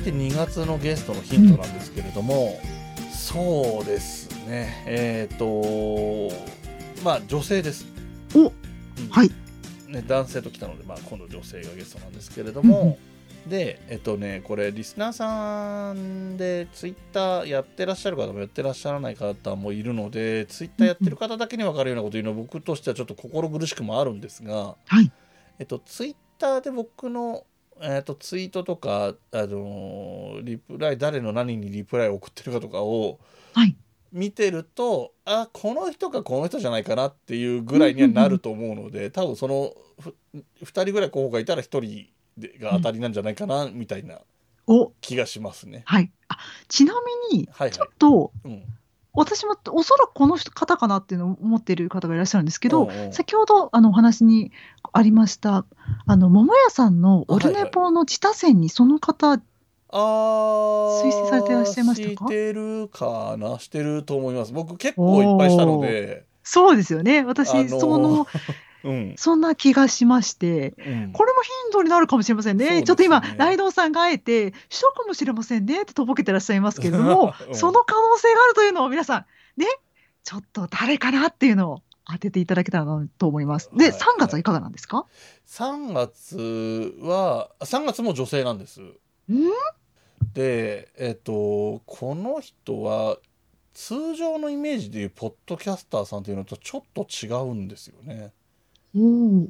て2月のゲストのヒントなんですけれども、そうですね、えっ、と、まあ女性です。おうんはい。ね、男性と来たので、まあ、今度女性がゲストなんですけれども、で、えっとね、これ、リスナーさんで、ツイッターやってらっしゃる方もやってらっしゃらない方もいるので、ツイッターやってる方だけに分かるようなこと言うのは、僕としてはちょっと心苦しくもあるんですが、はい。えっと、ツイッターで僕の、えっと、ツイートとか、あのーリプライ、誰の何にリプライを送ってるかとかをはい。見てると、あ、この人かこの人じゃないかなっていうぐらいにはなると思うので、多分そのふ2人ぐらい候補がいたら1人でが当たりなんじゃないかな、みたいなお、気がしますね。はい。あ、ちなみに、はいはいちょっと、うん。私もおそらくこの人方かなっていうのを思っている方がいらっしゃるんですけど、先ほどあのお話にありました、あの、桃屋さんのオルネポの自他戦にその方、あー推薦されてらっしゃいましたか？してるかなしてると思います。僕結構いっぱいしたので、そうですよね。私、あのー。その、うん。そんな気がしまして、うんこれもヒントになるかもしれませんね。ねちょっと今、ライドウさんがあえて、首都かもしれませんねってとぼけてらっしゃいますけれども、うんその可能性があるというのを皆さん、ね、ちょっと誰かなっていうのを当てていただけたらなと思います。で、はい3月はいかがなんですか、3月は3月も女性なんです。ん？でえっとこの人は通常のイメージでいうポッドキャスターさんというのとちょっと違うんですよね。おー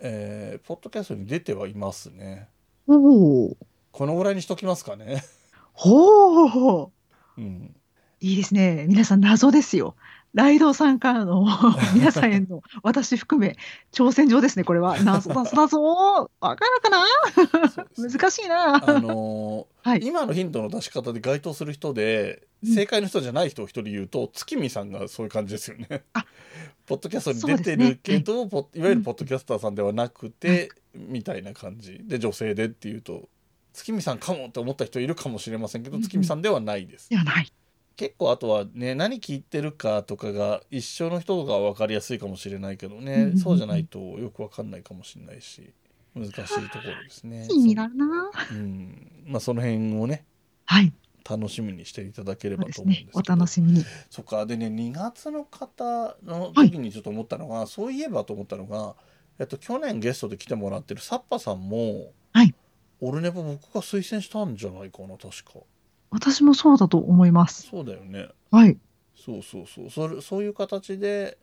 えーポッドキャストに出てはいますね。おーこのぐらいにしときますかね。ほううん、いいですね。皆さん謎ですよ。ライドウさんからの 皆さんへの私含め挑戦状ですね、これは。謎謎謎わかるかな？難しいな。あのーはい。今のヒントの出し方で該当する人でうん正解の人じゃない人を一人言うと、月見さんがそういう感じですよね。あポッドキャストに出てるけど、ポッいわゆるポッドキャスターさんではなくて、みたいな感じで女性でっていうと月見さんかもって思った人いるかもしれませんけど、うんうん月見さんではないです。結構あとはね何聞いてるかとかが一緒の人が分かりやすいかもしれないけどね、うんうんうんそうじゃないとよく分かんないかもしれないし難しいところですね。気になるな。うん、まあその辺をねはい。楽しみにしていただければと思うんですけ。どねお楽しみに。そっかでね2月の方の時にちょっと思ったのが、そういえばと思ったのが、えっと、去年ゲストで来てもらってるサッパさんも、はいオルネポ僕が推薦したんじゃないかな確か私もそうだと思います。そうだよねはい。そうそうそうそれそういう形で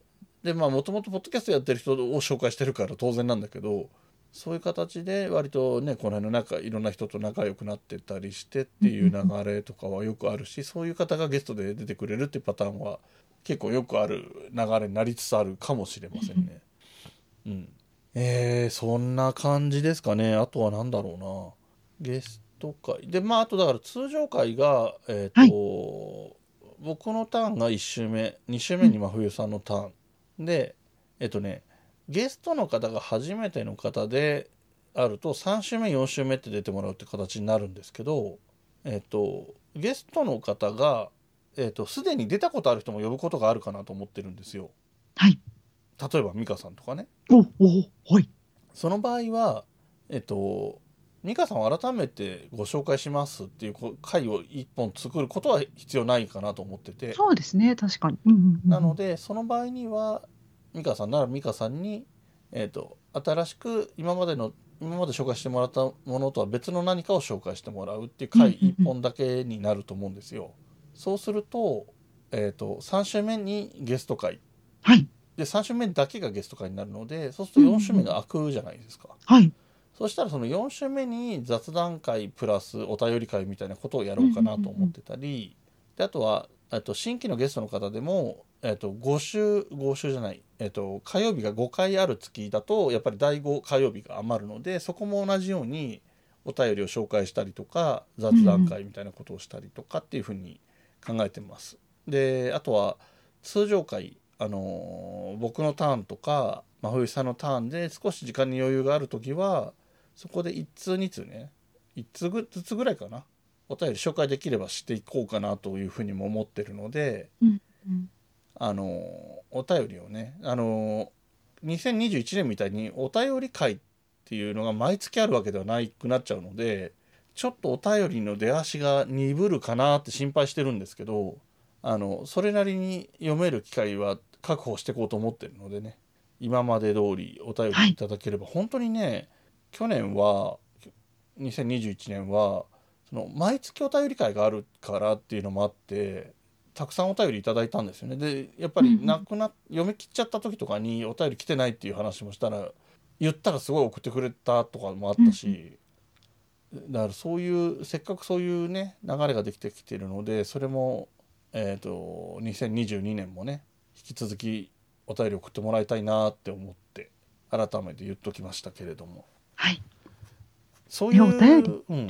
でまあもともとポッドキャストやってる人を紹介してるから当然なんだけどそういう形で割とねこの辺の仲いろんな人と仲良くなってたりしてっていう流れとかはよくあるし そういう方がゲストで出てくれるっていうパターンは結構よくある流れになりつつあるかもしれませんね。うん、えー、そんな感じですかね。あとは何だろうな。ゲスト会。でまああとだから通常会がえっ、と、僕のターンが1周目。2周目に真冬さんのターン、でえっとねゲストの方が初めての方であると3週目4週目って出てもらうって形になるんですけどえっとゲストの方がえっとすでに出たことある人も呼ぶことがあるかなと思ってるんですよはい。例えば美香さんとかねお、お、はい。その場合はえっと美香さんを改めてご紹介しますっていうこ回を一本作ることは必要ないかなと思っててそうですね、確かに。うんうんうん、なのでその場合には美香さんなら美香さんに、えー、と新しく今までの今まで紹介してもらったものとは別の何かを紹介してもらうっていう回うんうんうん1本だけになると思うんですよ。そうすると,、えー、と3週目にゲスト回はい。で3週目だけがゲスト回になるのでそうすると4週目が開くじゃないですか。はい。そしたらその4週目に雑談会プラスお便り会みたいなことをやろうかなと思ってたり、であとはえっと新規のゲストの方でも、えっと、5週5週じゃない、えっと、火曜日が5回ある月だとやっぱり第5火曜日が余るのでそこも同じようにお便りを紹介したりとか雑談会みたいなことをしたりとかっていうふうに考えてます。であとは通常回あの僕のターンとか真冬さんのターンで少し時間に余裕がある時はそこで1通2通ね1通ずつぐらいかなお便り紹介できればしていこうかなというふうにも思ってるのでうんうんあのーお便りをねあのー2021年みたいにお便り会っていうのが毎月あるわけではないくなっちゃうのでちょっとお便りの出足が鈍るかなって心配してるんですけどあのそれなりに読める機会は確保していこうと思ってるのでね今まで通りお便りいただければ、本当にね去年は2021年はその毎月お便り会があるからっていうのもあってたくさんお便りいただいたんですよね。でやっぱりなくな読み切っちゃった時とかにお便り来てないっていう話もしたら言ったらすごい送ってくれたとかもあったし、だからそういうせっかくそういうね流れができてきてるのでそれもえっ、と2022年もね引き続きお便り送ってもらいたいなって思って改めて言っときましたけれども。はい。そういうお便りうん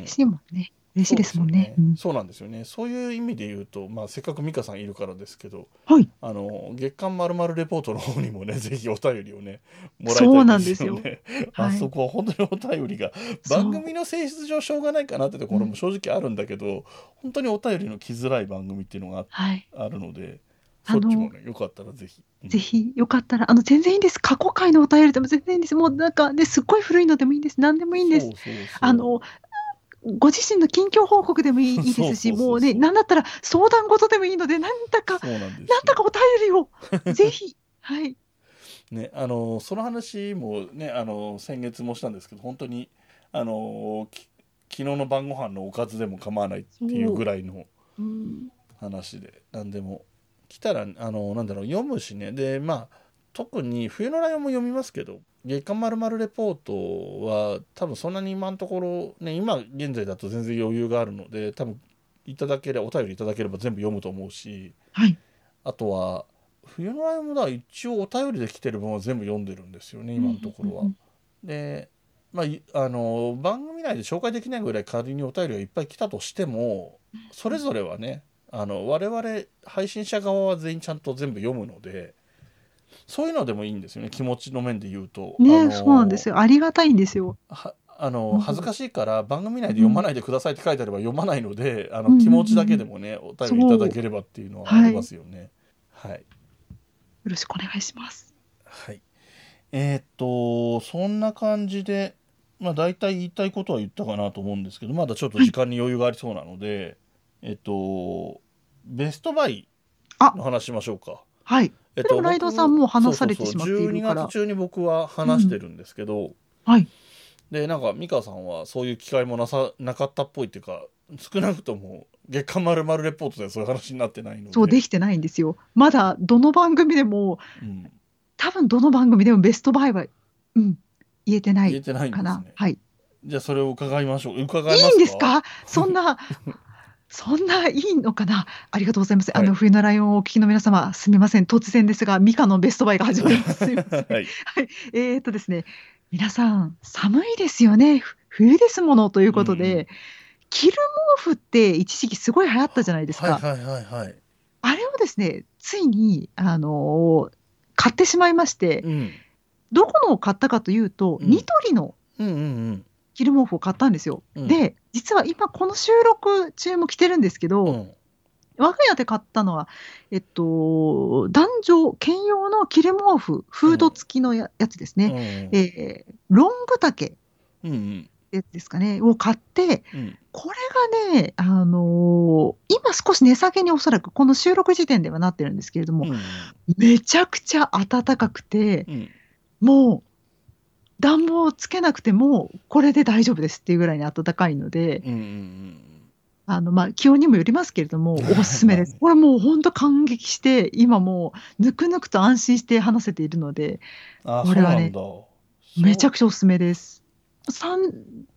嬉しいですもんね。うんそうなんですよねそういう意味で言うと、まあ、せっかく美香さんいるからですけどはい。あの月刊まるまるレポートの方にもね ぜひお便りをねもらいたないんですよね はいあそこは本当にお便りが番組の性質上しょうがないかなってところも正直あるんだけど、本当にお便りの来づらい番組っていうのがはい。あるのでそっちもねよかったらぜひ、うんぜひよかったら、あの、全然いいんです。過去回のお便りでも全然いいんです。もうなんかね、すっごい古いのでもいいんです。何でもいいんですあの、ご自身の近況報告でもいいですし、もうね、なんだったら相談事でもいいので、なんだか、なんだかお便りを、ぜひ、はい。ね、あのその話もねあの先月もしたんですけど本当にあのき昨日の晩ご飯のおかずでも構わないっていうぐらいのう。ん、話で何でも来たらあのなんだろう読むしね。でまあ特に冬のライオンも読みますけど月刊まるまるレポートは多分そんなに今のところね今現在だと全然余裕があるので多分いただければお便りいただければ全部読むと思うしはい。あとは冬のライもだ一応お便りで来てる分は全部読んでるんですよね今のところはうんうん。でまあいあの番組内で紹介できないぐらい仮にお便りがいっぱい来たとしてもそれぞれはねあの我々配信者側は全員ちゃんと全部読むのでそういうのでもいいんですよね気持ちの面で言うと。あね、のそうなんですよ。ありがたいんですよ。はあのうん恥ずかしいから番組内で読まないでくださいって書いてあれば読まないので、あの気持ちだけでもねお便りいただければっていうのはありますよね。はいよろしくお願いします。はい。えーっと、そんな感じで、まあ大体言いたいことは言ったかなと思うんですけど、まだちょっと時間に余裕がありそうなので、えっと、ベストバイあの話しましょうか。はい。えっでもライドさんもう話されてしまっているそうそうそうから12月中に僕は話してるんですけど、はい。で、なんか美香さんはそういう機会もなさなかったっぽいっていうか、少なくとも月刊まるまるレポートではそういう話になってないので。そうできてないんですよ。まだどの番組でも、うん多分どの番組でもベストバイは、うん、言えてない言えてないんでかな。すね。はい。じゃあそれを伺いましょう。伺いいますか？いんですか？そんな、そんないいのかな？ありがとうございます。あの、はい冬のライオンをお聞きの皆様、すみません。突然ですが、ミカのベストバイが始まります。すみません。はい。えーっとですね、皆さん、寒いですよね。ふ冬ですものということで、着る毛布って一時期すごい流行ったじゃないですか。はいはいはいはい。あれをですね、ついに、あのー買ってしまいまして、うん。どこのを買ったかというと、うんニトリの。着る毛布を買ったんですよ。うんで、実は今この収録中も着てるんですけど、うん。我が家で買ったのは、えっと、男女兼用の着る毛布、フード付きのや,、やつですね。えーロング丈ですかね、を買って、うん。これがね、あのー今少し値下げにおそらくこの収録時点ではなってるんですけれども、うん。めちゃくちゃ暖かくて、うん。もう暖房をつけなくてもこれで大丈夫ですっていうぐらいに暖かいので、うんうんあのまあ、気温にもよりますけれども、おすすめです。これもう本当感激して、今もうぬくぬくと安心して話せているので、あこれはねめちゃくくちゃおすすめです。三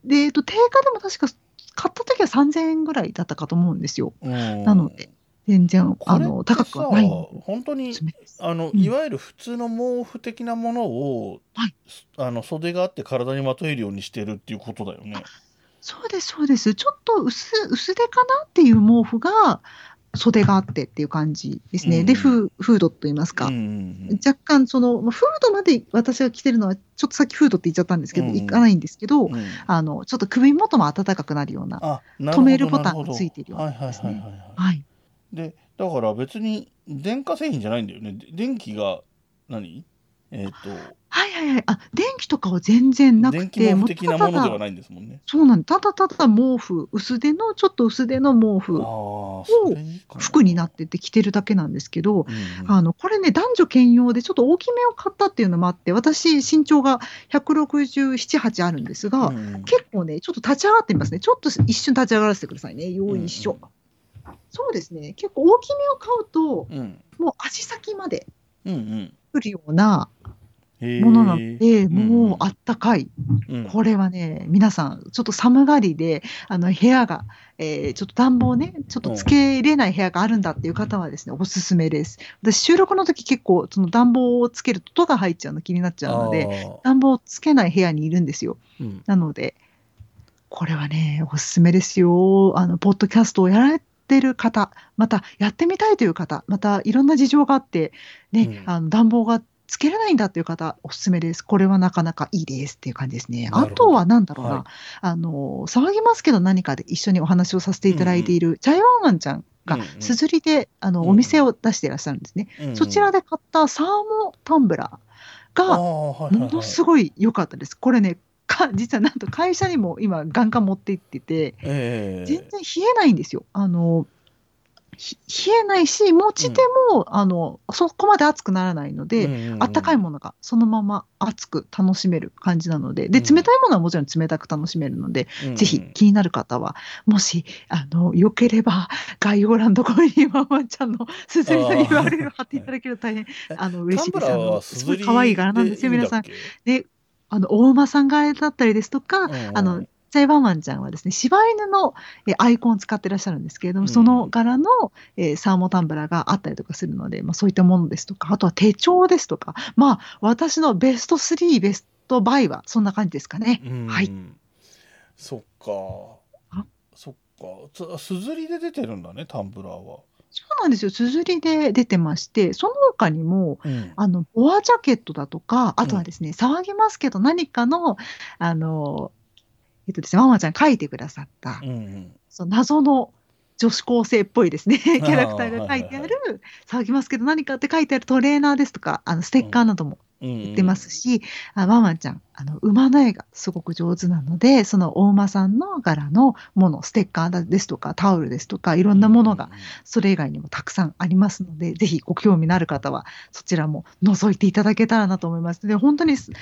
で、えっと、定価でも確か買った時は3000円ぐらいだったかと思うんですよ。ななので、全然、あの、高くはない。本当にあの、うんいわゆる普通の毛布的なものを、はいあの袖があって体にまとえるようにしてるっていうことだよね。そうです、そうです。ちょっと薄薄手かなっていう毛布が袖があってっていう感じですね。うんで、フーフードと言いますか。うんうん若干、その、まあフードまで私が着てるのは、ちょっとさっきフードって言っちゃったんですけど、うんいかないんですけど、あの、ちょっと首元も暖かくなるような。止めるボタンがついてるようなですねはいはいはい。はい。でだから別に電化製品じゃないんだよね。で電気が何？えっ、はいはいはい。あ、電気とかは全然なとくて、電気的なものではい。ないんですもんね。そうなんです。ただただ毛布、薄手の、ちょっと薄手の毛布、それいいかも服になってて着てるだけなんですけど、うんうんあの、これね、男女兼用でちょっと大きめを買ったっていうのもあって、私、身長が167、8あるんですが、うんうん結構ね、ちょっと立ち上がってみますね。ちょっと一瞬立ち上がらせてくださいね。よいしょ。そうですね。結構大きめを買うと、うんもう足先までうんうん来るようなものなので、んもうあったかい。うんこれはね、皆さん、ちょっと寒がりで、あの部屋が、えーちょっと暖房ね、ちょっとつけれない部屋があるんだっていう方はですね、おすすめです。私、収録の時結構、その暖房をつけると音が入っちゃうの気になっちゃうので、暖房をつけない部屋にいるんですよ。うんなので、これはね、おすすめですよ。あの、ポッドキャストをやられてる方、またやってみたいという方、またいろんな事情があって、ね、うん。あの暖房がつけれないんだっていう方、おすすめです。これはなかなかいいですっていう感じですね。あとはなんだろうな、はい。あの、騒ぎますけど何かで一緒にお話をさせていただいている、ジャイワンワンちゃんがすずりで、あの、うん。お店を出していらっしゃるんですね。うんうん。そちらで買ったサーモタンブラーあが、ものすごい良かったです。これね、か 実はなんと会社にも今、ガンガン持って行ってて、ええ全然冷えないんですよ。あのひ冷えないし、持ち手も、あのそこまで熱くならないので、あったかいものがそのまま熱く楽しめる感じなので、で、うん冷たいものはもちろん冷たく楽しめるので、のぜひ気になる方は、もし、あの、よければ、概要欄のところにママちゃんのすずりの URL を貼っていただけると大変、あの、嬉しいです。あの、はすごい可愛い柄なんですよ、皆さん。ん。で、あの、大馬さん柄だったりですとか、あの、ジャイバーマンちゃんはですね、柴犬のえーアイコンを使ってらっしゃるんですけれども、うんその柄の、えーサーモタンブラーがあったりとかするので、まあ、そういったものですとか、あとは手帳ですとか、まあ、私のベスト3、ベストバイはそんな感じですかね。うんはい。そっかあ？そっか。つすずりで出てるんだね、タンブラーは。そうなんですよ。すずりで出てまして、その他にも、うんあの、ボアジャケットだとか、あとはですね、騒ぎますけど、何かの、あの、えっとですね、ママちゃん書いてくださった、うんうん。その謎の女子高生っぽいですね、キャラクターが書いてあはいる、騒ぎますけど何かって書いてあるトレーナーですとか、あのステッカーなども売売ってますし、あママちゃん、あの馬の絵がすごく上手なので、そのお馬さんの柄のもの、ステッカーですとか、タオルですとか、いろんなものが、それ以外にもたくさんありますので、ぜひご興味のある方は、そちらも覗いていただけたらなと思います。で、本当にサ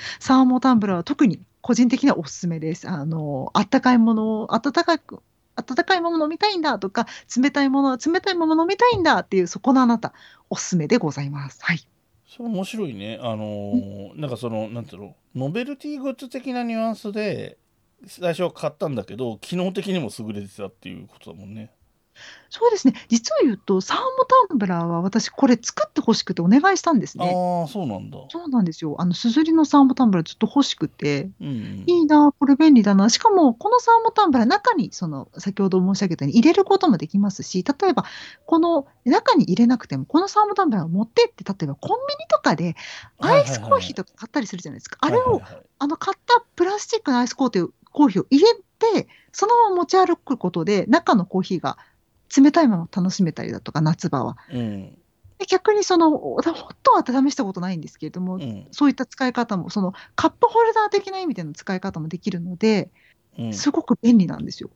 ーモタンブラーは特に個人的にはおすすめです。あの、あったかいものを、温かく、温かいもの飲みたいんだとか、冷たいものは冷たいもの飲みたいんだっていう、そこのあなた、おすすめでございます。はい。それ面白いね。あのーなんかその、なんていうの、ノベルティグッズ的なニュアンスで、最初は買ったんだけど、機能的にも優れてたっていうことだもんね。そうですね。実を言うと、サーモタンブラーは私、これ作ってほしくてお願いしたんですね。ああ、そうなんだ。そうなんですよ。あの、すずりのサーモタンブラーずっと欲しくて、うんうん。いいな、これ便利だな。しかも、このサーモタンブラー、中に、その、先ほど申し上げたように入れることもできますし、例えば、この中に入れなくても、このサーモタンブラーを持ってって、例えばコンビニとかで、アイスコーヒーとか買ったりするじゃないですか。あれを、あの、買ったプラスチックのアイスコーヒーを入れて、そのまま持ち歩くことで、中のコーヒーが冷たいまま楽しめたりだとか、夏場は。うん。で逆にその、ホットは試したことないんですけれども、うん。そういった使い方も、そのカップホルダー的な意味での使い方もできるので、うん。すごく便利なんですよ。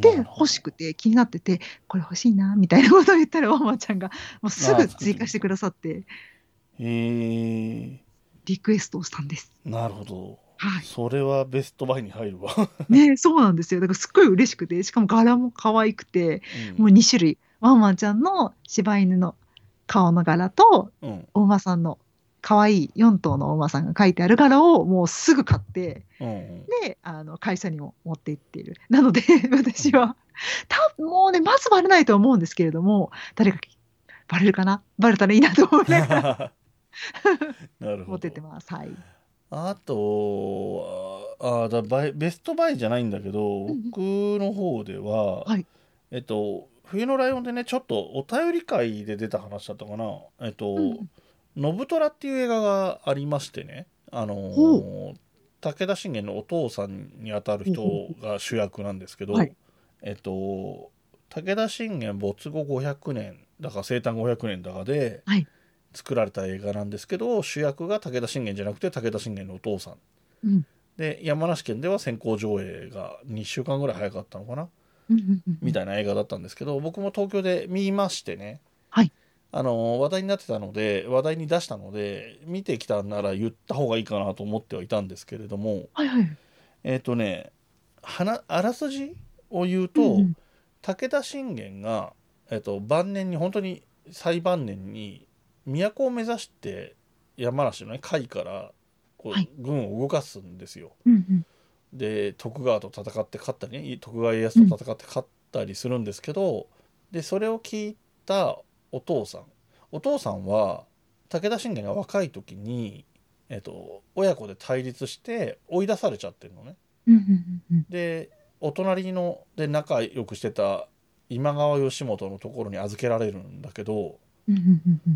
で、欲しくて気になってて、これ欲しいな、みたいなことを言ったら、ワンワンちゃんがもうすぐ追加してくださって、へえリクエストをしたんです。なるほど。はい。それはベストバイに入るわ。ねそうなんですよ。だからすっごい嬉しくて、しかも柄も可愛くて、うんもう2種類。ワンワンちゃんの柴犬の顔の柄と、うん。お馬さんの可愛い4頭のお馬さんが書いてある柄をもうすぐ買って、うんうんで、あの、会社にも持って行っている。なので、私は、たもうね、まずバレないと思うんですけれども、誰かバレるかな？バレたらいいなと思いながら 持ってってます。はい。あとああだバイベストバイじゃないんだけど、僕の方では、はい。えっと冬のライオンでねちょっとお便り会で出た話だったかな。えっとうん「ノブトラ」っていう映画がありましてね。あのほ武田信玄のお父さんにあたる人が主役なんですけど、はい。えっと武田信玄没後500年だから生誕500年だかではい作られた映画なんですけど、主役が武田信玄じゃなくて武田信玄のお父さん。うん。で山梨県では先行上映が2週間ぐらい早かったのかな、みたいな映画だったんですけど僕も東京で見ましてね、はい。あの話題になってたので話題に出したので見てきたなら言った方がいいかなと思ってはいたんですけれどもはいはい。えっ、とねはなあらすじを言うと、うんうん。武田信玄が、えっと晩年に本当に最晩年に都を目指して山梨のね甲斐からこう、はい軍を動かすんですよ。うんうんで徳川と戦って勝ったりね徳川家康と戦って勝ったりするんですけど、でそれを聞いたお父さんお父さんは武田信玄が若い時に、えっと親子で対立して追い出されちゃってるのね。うんうんうんでお隣ので仲良くしてた今川義元のところに預けられるんだけどうんうんうんうん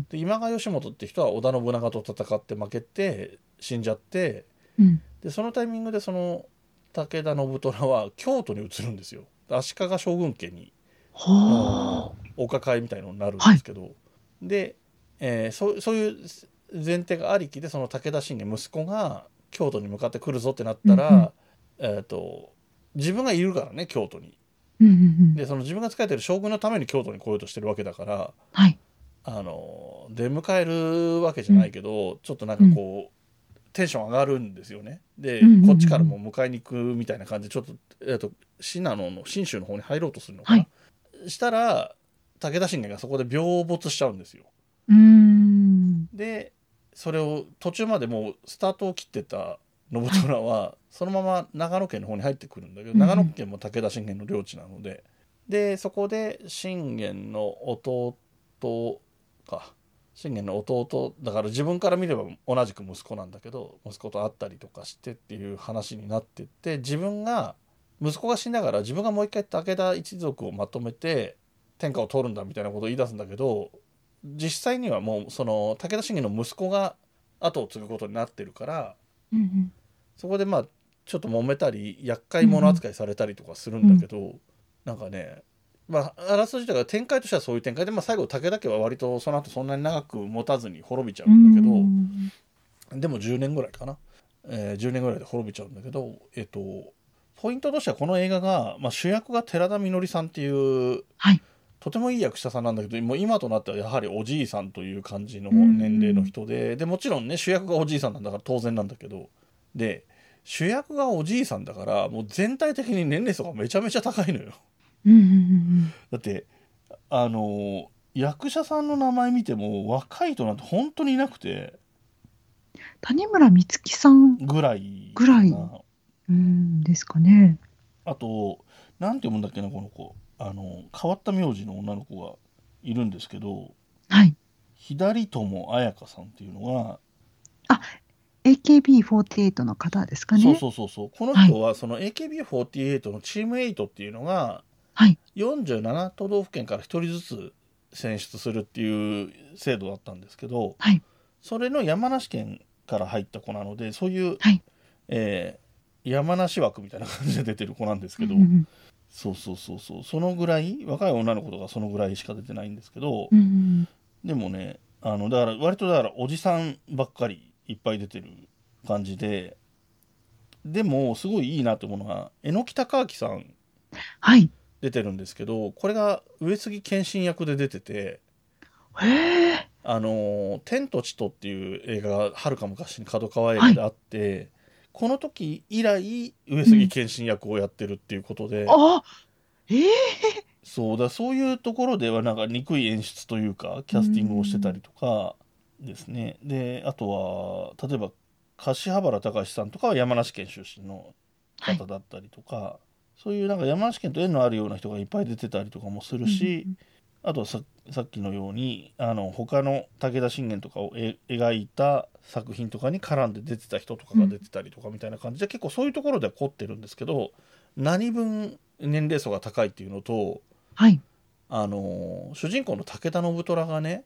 で今川義元って人は織田信長と戦って負けて死んじゃってうん。でそのタイミングでその武田信虎は京都に移るんですよ。足利将軍家にはあ。お抱えみたいのになるんですけど、で、えーそうそういう前提がありきでその武田信玄息子が京都に向かって来るぞってなったら、うんうんえー、と自分がいるからね京都に。でその自分が仕えてる将軍のために京都に来ようとしてるわけだからはい。あの出迎えるわけじゃないけど、ちょっとなんかこう、テンション上がるんですよね。で、うんうんうんこっちからも迎えに行くみたいな感じでちょっと,、えー、と信濃の信州の方に入ろうとするのかな。したら武田信玄がそこで病没しちゃうんですよ。うーん。でそれを途中までもうスタートを切ってた信虎はそのまま長野県の方に入ってくるんだけど、うんうん長野県も武田信玄の領地なのででそこで信玄の弟か。信玄の弟だから自分から見れば同じく息子なんだけど息子と会ったりとかしてっていう話になってって自分が息子が死んだから自分がもう一回武田一族をまとめて天下を取るんだみたいなことを言い出すんだけど実際にはもうその武田信玄の息子が後を継ぐことになってるからうんうん。そこでまあちょっと揉めたり厄介者扱いされたりとかするんだけど、なんかねまああらすじだから展開としてはそういう展開で、まあ、最後武田家は割とその後そんなに長く持たずに滅びちゃうんだけど、うんでも10年ぐらいかな、えー10年ぐらいで滅びちゃうんだけどえっ、とポイントとしてはこの映画が、まあ、主役が寺田みのりさんっていうはい。とてもいい役者さんなんだけどもう今となってはやはりおじいさんという感じの年齢の人ででもちろんね主役がおじいさんなんだから当然なんだけどで主役がおじいさんだからもう全体的に年齢層がめちゃめちゃ高いのよ。うんうんうんだってあの役者さんの名前見ても若い人なんて本当にいなくて。谷村美月さんぐらいぐらい。なうんですかね。あとなんて読むんだっけなこの子。あの変わった名字の女の子がいるんですけど。はい。左友彩香さんっていうのが。AKB48 の方ですかね。そうそうそうそう。この人はその AKB48 のチーム8っていうのがはい。47都道府県から1人ずつ選出するっていう制度だったんですけどはい。それの山梨県から入った子なのでそういう、はいえー山梨枠みたいな感じで出てる子なんですけど、うんうんそうそうそうそうそのぐらい若い女の子とかそのぐらいしか出てないんですけど、うんうんでもねあのだから割とだからおじさんばっかりいっぱい出てる感じででもすごいいいなと思うのは榎木孝明さんはい。出てるんですけどこれが上杉謙信役で出ててへえ。「あの天と地と」っていう映画がはるか昔に角川映画であって、この時以来上杉謙信役をやってるっていうことで、あええそうだそういうところではなんか憎い演出というかキャスティングをしてたりとかですね。であとは例えば柏原隆さんとかは山梨県出身の方だったりとか、そういうなんか山梨県と縁のあるような人がいっぱい出てたりとかもするし、あとはささっきのようにあの他の武田信玄とかをえ描いた作品とかに絡んで出てた人とかが出てたりとかみたいな感じで、結構そういうところでは凝ってるんですけど何分年齢層が高いっていうのとはい。あの主人公の武田信虎がね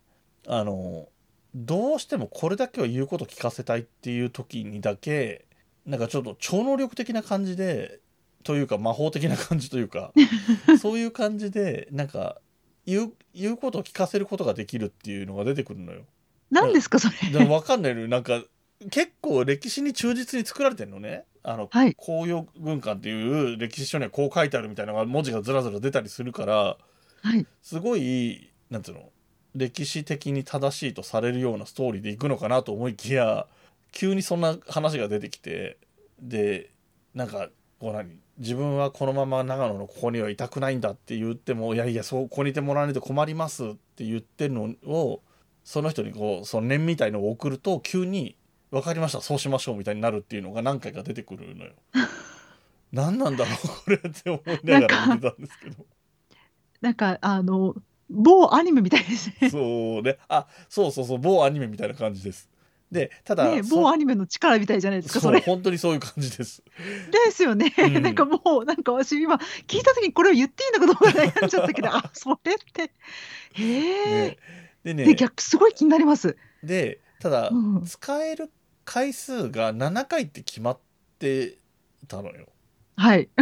あのどうしてもこれだけは言うこと聞かせたいっていう時にだけなんかちょっと超能力的な感じでというか魔法的な感じというか そういう感じでなんか言う言うことを聞かせることができるっていうのが出てくるのよ。何ですか、それ。でも分かんないのよなんか結構歴史に忠実に作られてるのね。あの、はい紅葉軍艦っていう歴史書にはこう書いてあるみたいなのが文字がずらずら出たりするからはい。すごいなんつうの歴史的に正しいとされるようなストーリーでいくのかなと思いきや急にそんな話が出てきてでなんかこう何？自分はこのまま長野のここにはいたくないんだって言ってもいやいやそうここにいてもらわないと困りますって言ってるのをその人にこうその念みたいのを送ると急に「分かりましたそうしましょう」みたいになるっていうのが何回か出てくるのよ。何 なんだろうこれって思いながら見てたんですけど。なんか、あの、某アニメみたいですね。そうね。あ、そうそうそう、某アニメみたいな感じです。で、ただ、ね、そ某アニメの力みたいじゃないですか、そ、れ。本当にそういう感じです。ですよね。うん なんかもう、なんか私今、聞いたときにこれを言っていいのかどうか悩んじゃったけど、あ、それって。へえ。ね、でで、ね、逆、すごい気になります。で、ただ、うん使える回数が7回って決まってたのよ。はい。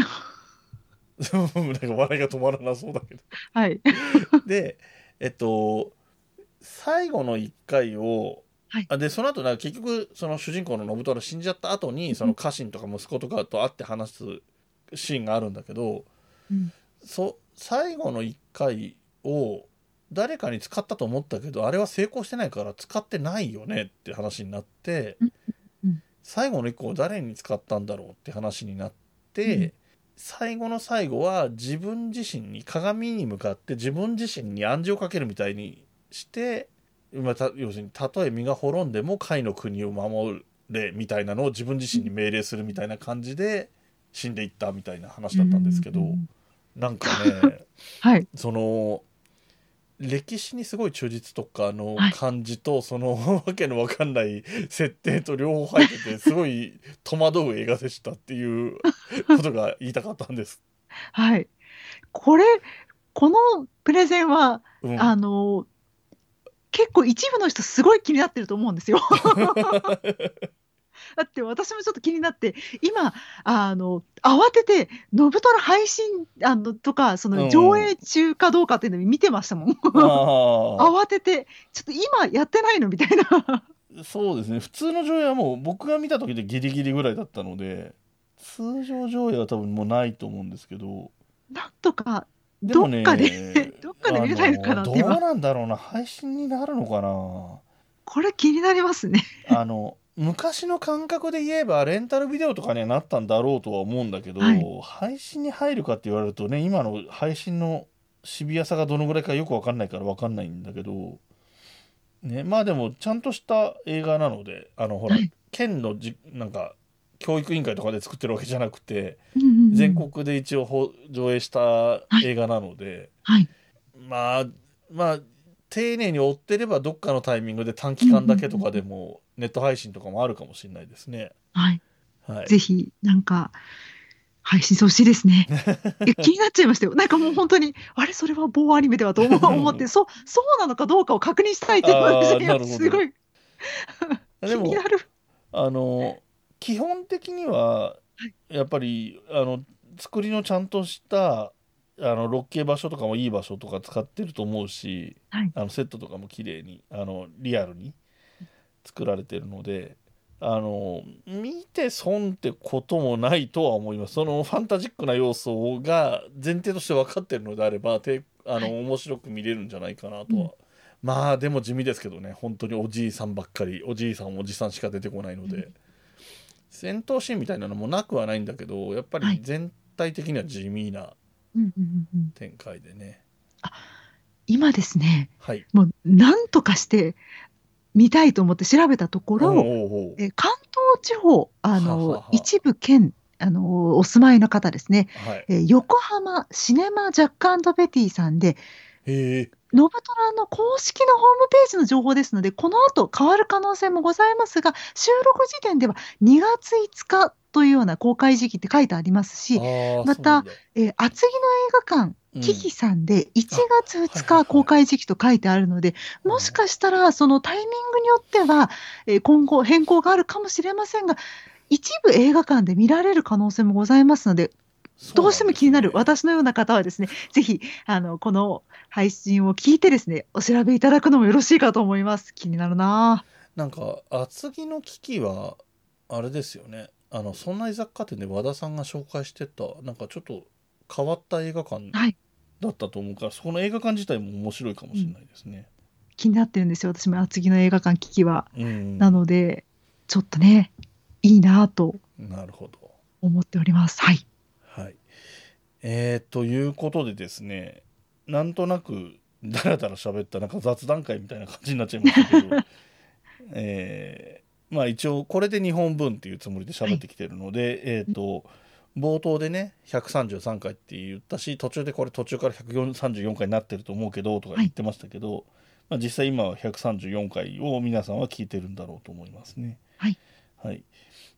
なんか笑いが止まらなそうだけど。はい。で、えっと、最後の1回を、はい。あでその後なんか結局その主人公の信虎死んじゃった後にその家臣とか息子とかと会って話すシーンがあるんだけど、うん。そ最後の1回を誰かに使ったと思ったけどあれは成功してないから使ってないよねって話になって、うんうん最後の1個を誰に使ったんだろうって話になって、うん。最後の最後は自分自身に鏡に向かって自分自身に暗示をかけるみたいにして、まあ、た要するにたとえ身が滅んでも甲斐の国を守れみたいなのを自分自身に命令するみたいな感じで死んでいったみたいな話だったんですけど、うんなんかね はい。その歴史にすごい忠実とかのはい感じと、その わけのわかんない設定と両方入っててすごい 戸惑う映画でしたっていうことが言いたかったんです。はい。これ、このプレゼンは、うん、あの、結構一部の人すごい気になってると思うんですよ。だって私もちょっと気になって、今、あの、慌てて、ノブトラ配信あのとか、そうんの上映中かどうかっていうのを見てましたもん。あ慌てて、ちょっと今やってないのみたいな。あそうですね普通の上映はもう僕が見た時でギリギリぐらいだったので通常上映は多分もうないと思うんですけどなんとか、どっかで、どっかで見れないのかなどうなんだろうな。配信になるのかな。これ気になりますね。あの昔の感覚で言えばレンタルビデオとかにはなったんだろうとは思うんだけど、はい。配信に入るかって言われるとね今の配信のシビアさがどのぐらいかよく分かんないから分かんないんだけど、ね、まあでもちゃんとした映画なのであのほら、はい。県のじなんか教育委員会とかで作ってるわけじゃなくてうんうんうん。全国で一応ほ上映した映画なので、はい。まあまあ丁寧に追ってればどっかのタイミングで短期間だけとかでもネット配信とかもあるかもしれないですね。はい。はい、ぜひ、なんか、配信してほしいですね。気になっちゃいましたよ。なんかもう本当に、あれ、それは某アニメではと思思って、そう、そうなのかどうかを確認したいって思いましたあーなるほどすごい気になる。あの基本的にはやっぱりあの作りのちゃんとしたあのロッケ場所とかもいい場所とか使ってると思うし、はい。あのセットとかも綺麗にあのリアルに作られてるのであの見て損ってこともないとは思います。そのファンタジックな要素が前提として分かってるのであればてあの、はい。面白く見れるんじゃないかなとは、うん。まあでも地味ですけどね。本当におじいさんばっかりおじいさんおじさんしか出てこないので、うん。戦闘シーンみたいなのもなくはないんだけどやっぱりはい。全体的には地味なうんうんうんうん。展開でね、今ですね、はい。もうなんとかして、見たいと思って調べたところ、おうおえ関東地方、あの、ははは。一部県、あの、お住まいの方ですね、はい。えー横浜シネマジャックベティさんで。ノブトラの公式のホームページの情報ですので、この後変わる可能性もございますが、収録時点では2月5日というような公開時期って書いてありますし、またえー厚木の映画館、うんキキさんで1月2はいはいはい日公開時期と書いてあるので、もしかしたらそのタイミングによっては、えー今後変更があるかもしれませんが、一部映画館で見られる可能性もございますので、どうしても気になる私のような方はですね、ぜひ、あの、この配信を聞いてですね、お調べいただくのもよろしいかと思います。気になるななんか厚木の危機はあれですよねあのそんな居雑貨店で和田さんが紹介してたなんかちょっと変わった映画館はいだったと思うから、そこの映画館自体も面白いかもしれないですね。気になってるんですよ。私も厚木の映画館危機は。うん、なので、ちょっとね、いいなとなるほど。思っております。はい。はい。えー、ということでですねなんとなくだらだら喋ったなんか雑談会みたいな感じになっちゃいましたけど、えーまあ一応これで2本分っていうつもりで喋ってきてるので、えっ、と冒頭でね133回って言ったし途中でこれ途中から134回になってると思うけどとか言ってましたけど、まあ、実際今は134回を皆さんは聞いてるんだろうと思いますね。はい、はい、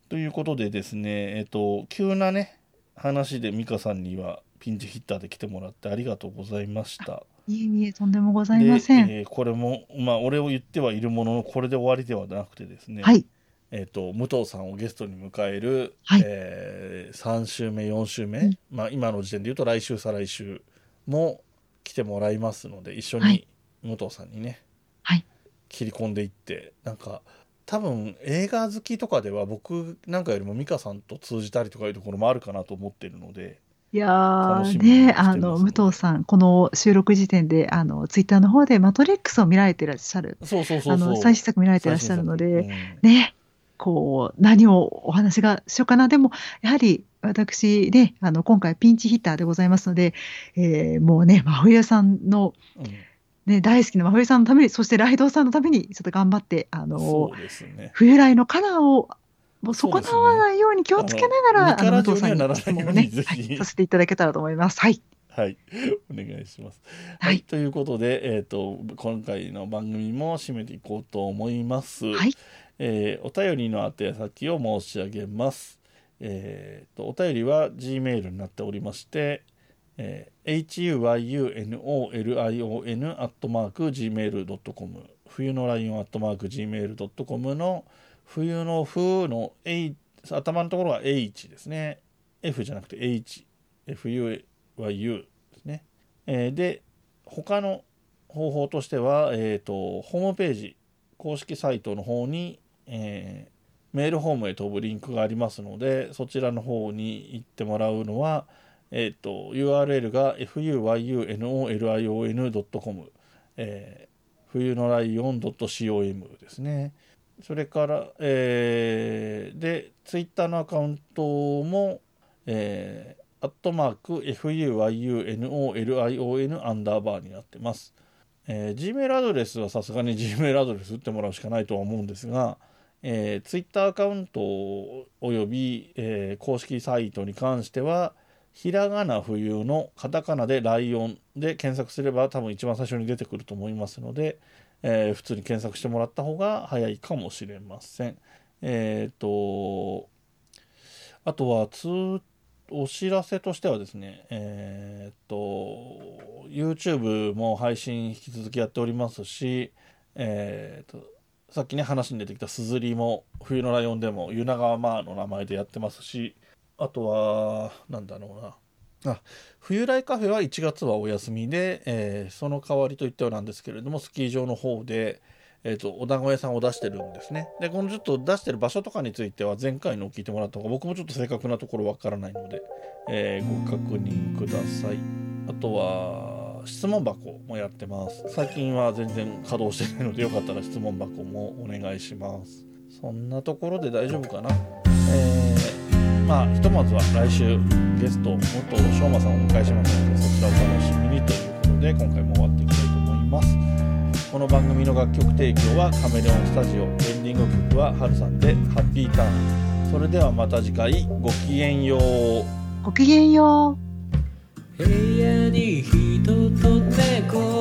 ということでですねえっ、と急なね話で美香さんにはピンチヒッターで来てもらってありがとうございました。いえいえ、とんでもございません。でえーこれもまあ俺を言ってはいるもののこれで終わりではなくてですね、はい。えー、と武藤さんをゲストに迎える、はいえ3週目4週目、うんまあ、今の時点で言うと来週再来週も来てもらいますので一緒にはい武藤さんにね、はい切り込んでいってなんか多分映画好きとかでは僕なんかよりも美香さんと通じたりとかいうところもあるかなと思ってるのでいやーね、みにしてます。あの、武藤さん、この収録時点で、あの、ツイッターの方でマトリックスを見られていらっしゃる、そうそうそうあの、最新作見られていらっしゃるので、最新作。ね、こう、何をお話がしようかな。でも、やはり、私ね、あの、今回ピンチヒッターでございますので、えーもうね、真冬さんの、うんうんね、大好きな真冬さんのために、そしてライドウさんのために、ちょっと頑張って、あのそ、うですね冬来のカナーを、もう損なわないように気をつけながら、あのあの、武藤さんに質問をねはいさせていただけたらと思います。はい。はい、お願いします。は、はいいということで、えっ、と、今回の番組も締めていこうと思います。はい。えーお便りの宛先を申し上げます。えーと、お便りは G メールになっておりまして、えー huyunolion アットマーク gmail.com 冬のライオンアットマーク gmail.com の冬の風の H 頭のところは H ですね。F じゃなくて H FU は U ですね、えーで他の方法としては、えー、とホームページ公式サイトの方に、えーメールフォームへ飛ぶリンクがありますのでそちらの方に行ってもらうのは、えー、と URL が fuyunolion.com、えー、冬のライオン .com ですね。それから、えーで、ツイッターのアカウントも、えー、アットマーク FUYUNOLION アンダーバーになってます。えー、Gmail アドレスはさすがに Gmail アドレス打ってもらうしかないとは思うんですが、えー、Twitter アカウントおよび、えー公式サイトに関しては、ひらがな冬のカタカナでライオンで検索すれば多分一番最初に出てくると思いますので、えー普通に検索してもらった方が早いかもしれません。えっ、と、あとは通、お知らせとしてはですね、えっ、と、YouTube も配信引き続きやっておりますし、えっ、と、さっきね話に出てきたすずりも冬のライオンでもユナガワマーの名前でやってますしあとはなんだろうな。あ。冬来カフェは1月はお休みで、えーその代わりといってはなんですけれどもスキー場の方で、えー、とお団子屋さんを出してるんですね。でこのちょっと出してる場所とかについては前回のを聞いてもらった方が僕もちょっと正確なところわからないので、えーご確認ください。あとは質問箱もやってます。最近は全然稼働してないのでよかったら質問箱もお願いします。そんなところで大丈夫かな。えーまあひとまずは来週ゲスト元翔馬さんをお迎えしますのでそちらをお楽しみにということで今回も終わっていきたいと思いますこの番組の楽曲提供はカメレオンスタジオエンディング曲はハルさんで「ハッピーターン」それではまた次回ごきげんようごきげんよう。部屋に人と猫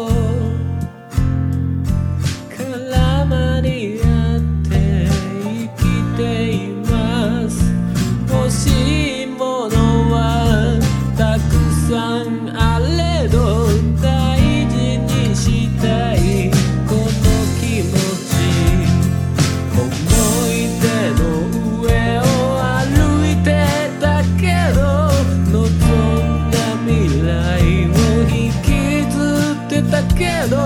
けど